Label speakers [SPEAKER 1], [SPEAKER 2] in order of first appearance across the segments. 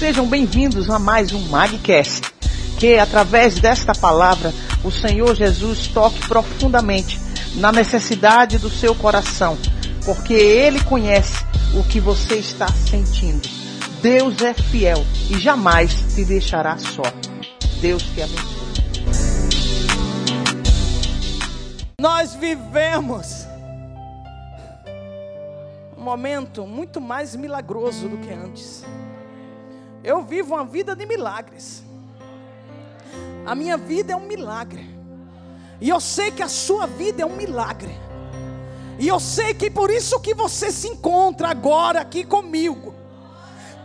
[SPEAKER 1] Sejam bem-vindos a mais um Magcast. Que através desta palavra o Senhor Jesus toque profundamente na necessidade do seu coração, porque Ele conhece o que você está sentindo. Deus é fiel e jamais te deixará só. Deus te abençoe.
[SPEAKER 2] Nós vivemos um momento muito mais milagroso do que antes. Eu vivo uma vida de milagres. A minha vida é um milagre. E eu sei que a sua vida é um milagre. E eu sei que por isso que você se encontra agora aqui comigo.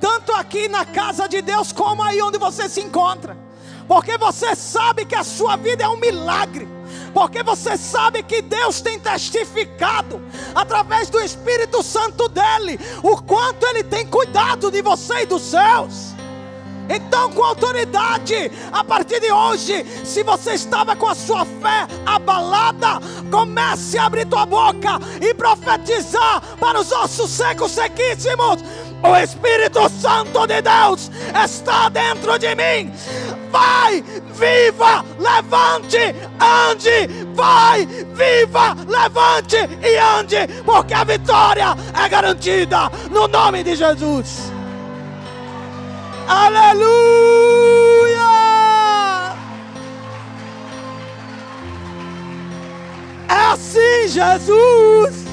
[SPEAKER 2] Tanto aqui na casa de Deus como aí onde você se encontra. Porque você sabe que a sua vida é um milagre porque você sabe que Deus tem testificado através do Espírito Santo dele o quanto ele tem cuidado de você e dos seus. Então, com autoridade, a partir de hoje, se você estava com a sua fé abalada, comece a abrir tua boca e profetizar para os ossos secos, sequíssimos. O Espírito Santo de Deus está dentro de mim. Vai, viva, levante, ande. Vai, viva, levante e ande, porque a vitória é garantida no nome de Jesus. Aleluia! É assim, Jesus.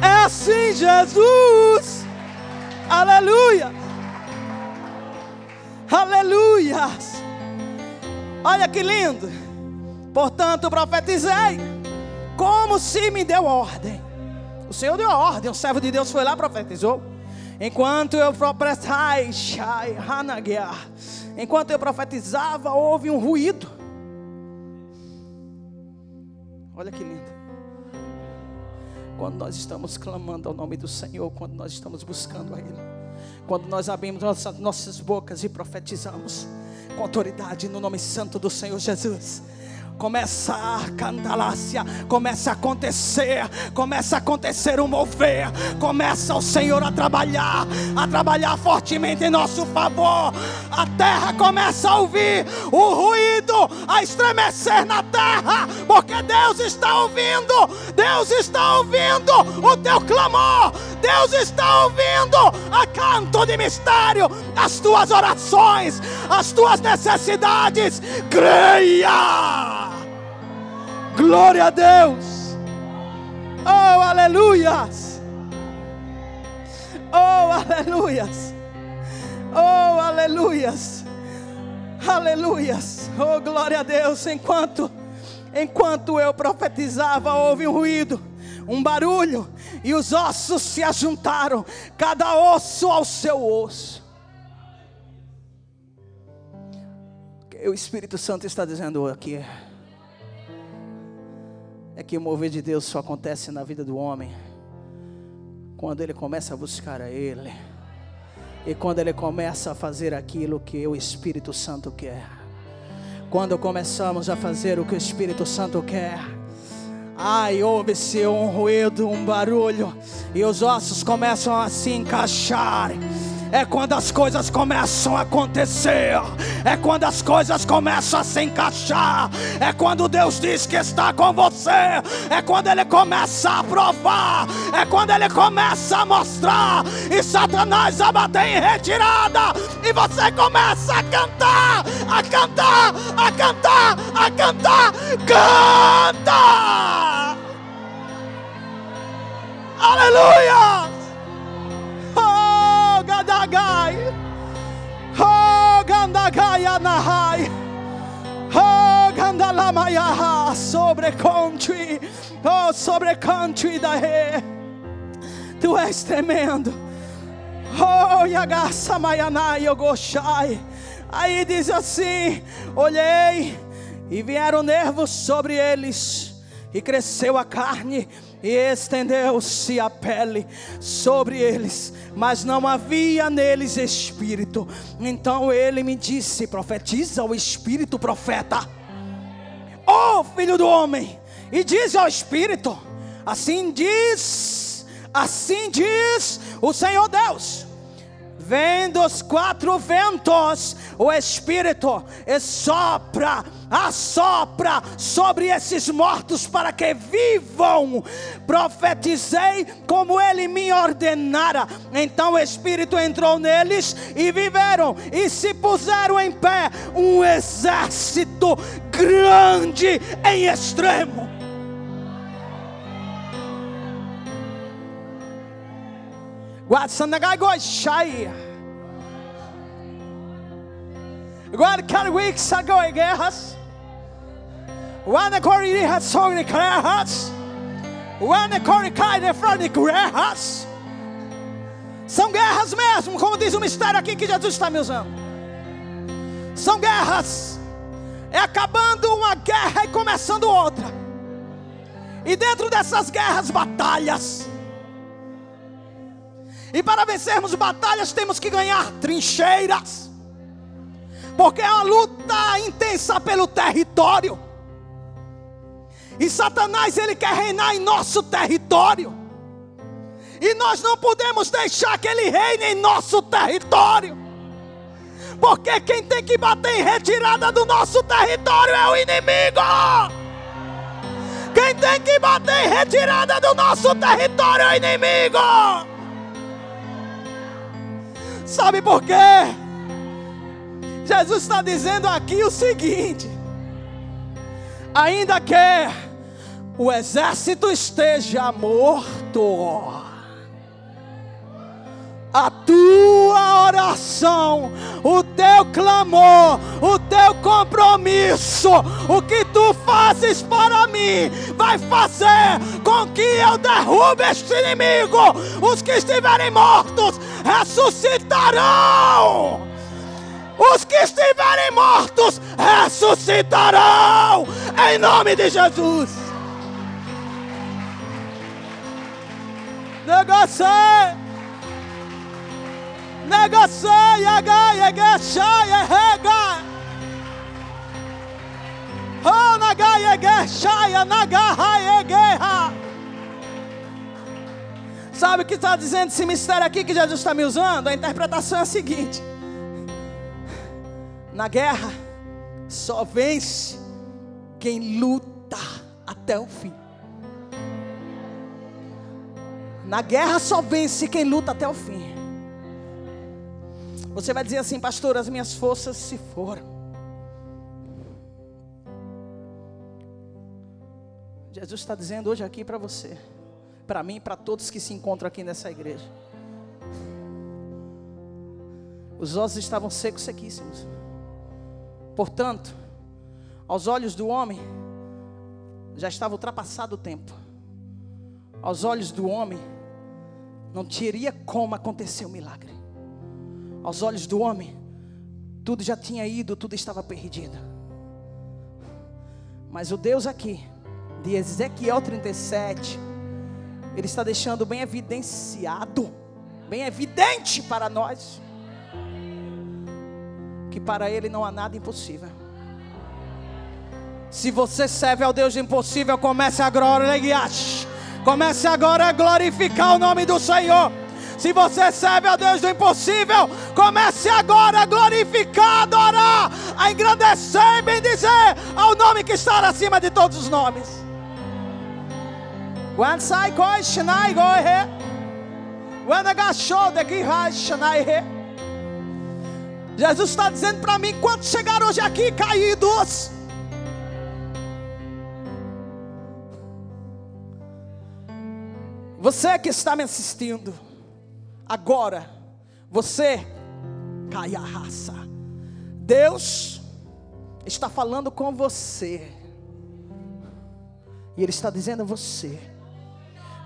[SPEAKER 2] É assim, Jesus. Aleluia. Aleluia. Olha que lindo. Portanto, profetizei, como se me deu ordem. O Senhor deu a ordem, o servo de Deus foi lá e profetizou. Enquanto eu enquanto eu profetizava, houve um ruído. Olha que lindo. Quando nós estamos clamando ao nome do Senhor, quando nós estamos buscando a Ele, quando nós abrimos nossas, nossas bocas e profetizamos com autoridade no nome santo do Senhor Jesus começa a cantalácia, começa a acontecer, começa a acontecer um mover, começa o Senhor a trabalhar, a trabalhar fortemente em nosso favor. A terra começa a ouvir o ruído, a estremecer na terra, porque Deus está ouvindo, Deus está ouvindo o teu clamor, Deus está ouvindo a canto de mistério, as tuas orações, as tuas necessidades. Creia! Glória a Deus. Oh, aleluias. Oh, aleluias. Oh, aleluias. Aleluias. Oh, glória a Deus. Enquanto enquanto eu profetizava, houve um ruído, um barulho, e os ossos se ajuntaram, cada osso ao seu osso. O Espírito Santo está dizendo aqui é que o mover de Deus só acontece na vida do homem quando ele começa a buscar a Ele e quando ele começa a fazer aquilo que o Espírito Santo quer. Quando começamos a fazer o que o Espírito Santo quer, ai, ouve-se um ruído, um barulho, e os ossos começam a se encaixar é quando as coisas começam a acontecer, é quando as coisas começam a se encaixar, é quando Deus diz que está com você, é quando Ele começa a provar, é quando Ele começa a mostrar, e Satanás a bater em retirada, e você começa a cantar, a cantar, a cantar, a cantar, canta! Aleluia! Nahai. Oh, Gandalamayaha. Sobre country. Oh, sobre country da Ré. Tu és tremendo. Oh, Yagasa Mayanai Yogoshai. Aí diz assim: Olhei e vieram nervos sobre eles, e cresceu a carne e estendeu-se a pele sobre eles, mas não havia neles espírito. Então ele me disse: profetiza o espírito profeta. Ó oh, filho do homem, e diz ao espírito: assim diz Assim diz o Senhor Deus vem dos quatro ventos, o Espírito sopra, assopra sobre esses mortos para que vivam. Profetizei como ele me ordenara. Então o Espírito entrou neles e viveram e se puseram em pé um exército grande em extremo. Agora cada week sago em guerras. Quando corri sobre guerras. Quando corri cai frente guerras. São guerras mesmo, como diz o mistério aqui que Jesus está me usando. São guerras. É acabando uma guerra e começando outra. E dentro dessas guerras, batalhas. E para vencermos batalhas temos que ganhar trincheiras. Porque é uma luta intensa pelo território. E Satanás ele quer reinar em nosso território. E nós não podemos deixar que ele reine em nosso território. Porque quem tem que bater em retirada do nosso território é o inimigo. Quem tem que bater em retirada do nosso território é o inimigo. Sabe por quê? Jesus está dizendo aqui o seguinte: ainda que o exército esteja morto, a tua oração, o teu clamor, o teu compromisso, o que tu fazes para mim, vai fazer com que eu derrube este inimigo. Os que estiverem mortos ressuscitarão. Os que estiverem mortos ressuscitarão, em nome de Jesus. Negociei. Negociei, agaia, gachai, rega. Oh, nagaia, gachai, nagarra, guerra. Sabe o que está dizendo esse mistério aqui que Jesus está me usando? A interpretação é a seguinte: na guerra, só vence quem luta até o fim. Na guerra só vence quem luta até o fim. Você vai dizer assim, pastor, as minhas forças se foram. Jesus está dizendo hoje aqui para você, para mim e para todos que se encontram aqui nessa igreja. Os ossos estavam secos, sequíssimos. Portanto, aos olhos do homem, já estava ultrapassado o tempo. Aos olhos do homem, não teria como acontecer o um milagre. Aos olhos do homem, tudo já tinha ido, tudo estava perdido. Mas o Deus aqui, de Ezequiel 37, ele está deixando bem evidenciado, bem evidente para nós, que para ele não há nada impossível. Se você serve ao Deus impossível, comece agora, comece agora a glorificar o nome do Senhor. Se você serve a Deus do impossível, comece agora a glorificar, adorar, a engrandecer e bendizer ao nome que está acima de todos os nomes. When sai koi shnai go he. I got show the shnai he. Jesus está dizendo para mim: quantos chegaram hoje aqui caídos? Você que está me assistindo, agora, você, caia a raça. Deus está falando com você. E Ele está dizendo a você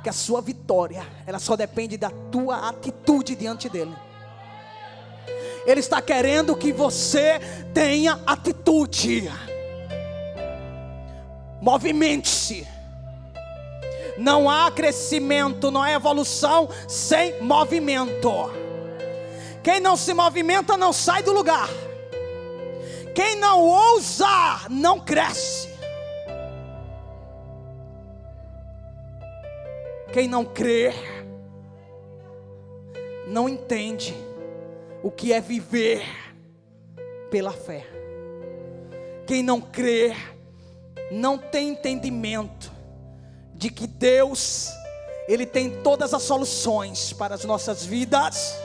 [SPEAKER 2] que a sua vitória, ela só depende da tua atitude diante dele. Ele está querendo que você tenha atitude. Movimente-se. Não há crescimento, não há evolução sem movimento. Quem não se movimenta não sai do lugar. Quem não ousa não cresce. Quem não crê não entende o que é viver pela fé. Quem não crê, não tem entendimento de que Deus, Ele tem todas as soluções para as nossas vidas,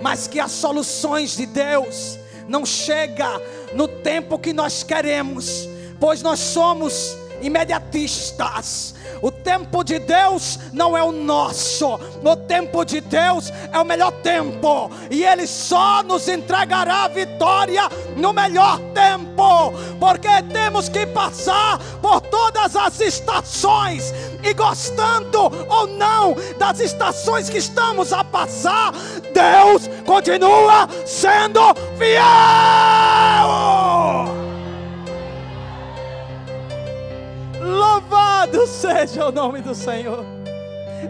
[SPEAKER 2] mas que as soluções de Deus não chega no tempo que nós queremos, pois nós somos imediatistas. O tempo de Deus não é o nosso. O tempo de Deus é o melhor tempo. E Ele só nos entregará a vitória no melhor tempo. Porque temos que passar por todas as estações. E gostando ou não das estações que estamos a passar, Deus continua sendo fiel. Seja o nome do Senhor.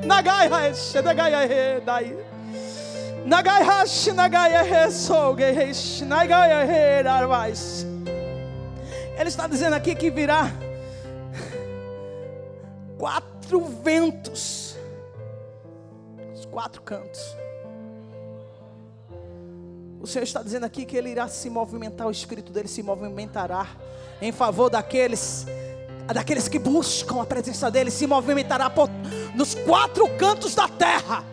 [SPEAKER 2] Nagai hash, nagai dai. Nagai hash, nagai hash, nagai arvais. Ele está dizendo aqui que virá quatro ventos, os quatro cantos. O Senhor está dizendo aqui que Ele irá se movimentar, o Espírito dele se movimentará em favor daqueles daqueles que buscam a presença dele, se movimentará por, nos quatro cantos da terra.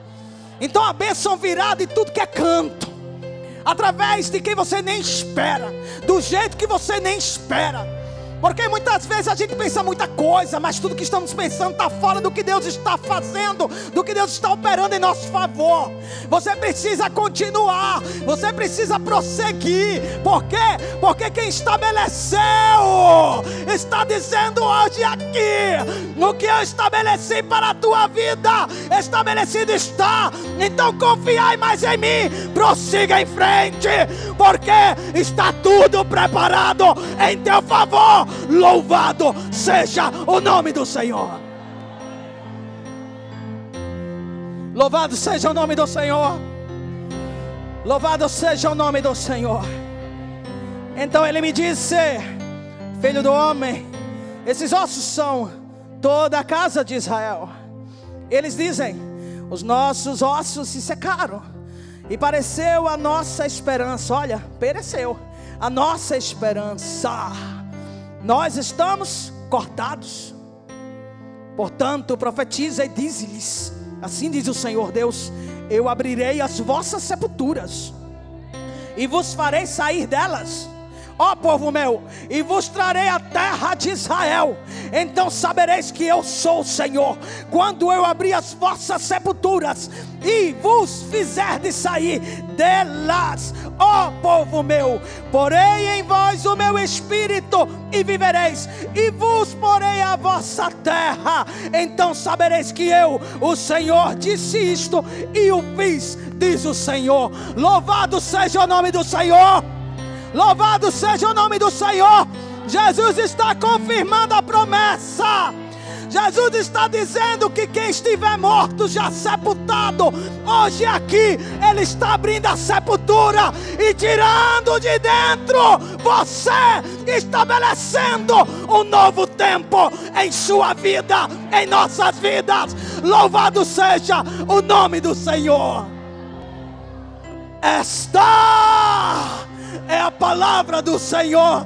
[SPEAKER 2] Então a bênção virá de tudo que é canto, através de quem você nem espera, do jeito que você nem espera. Porque muitas vezes a gente pensa muita coisa, mas tudo que estamos pensando está fora do que Deus está fazendo, do que Deus está operando em nosso favor. Você precisa continuar, você precisa prosseguir. Por quê? Porque quem estabeleceu está dizendo hoje aqui: no que eu estabeleci para a tua vida, estabelecido está. Então confiai mais em mim, prossiga em frente, porque está tudo preparado em teu favor Louvado seja o nome do Senhor. Louvado seja o nome do Senhor. Louvado seja o nome do Senhor. Então ele me disse: Filho do homem, esses ossos são toda a casa de Israel. Eles dizem: Os nossos ossos se secaram, e pareceu a nossa esperança. Olha, pereceu a nossa esperança nós estamos cortados. Portanto, profetiza e diz-lhes: Assim diz o Senhor Deus: Eu abrirei as vossas sepulturas e vos farei sair delas ó povo meu, e vos trarei a terra de Israel. Então sabereis que eu sou o Senhor, quando eu abrir as vossas sepulturas e vos fizer de sair delas, ó povo meu. Porei em vós o meu espírito e vivereis, e vos porei a vossa terra. Então sabereis que eu, o Senhor, disse isto e o fiz, diz o Senhor. Louvado seja o nome do Senhor. Louvado seja o nome do Senhor. Jesus está confirmando a promessa. Jesus está dizendo que quem estiver morto, já sepultado, hoje aqui, Ele está abrindo a sepultura e tirando de dentro você, estabelecendo um novo tempo em sua vida, em nossas vidas. Louvado seja o nome do Senhor. Está é a palavra do Senhor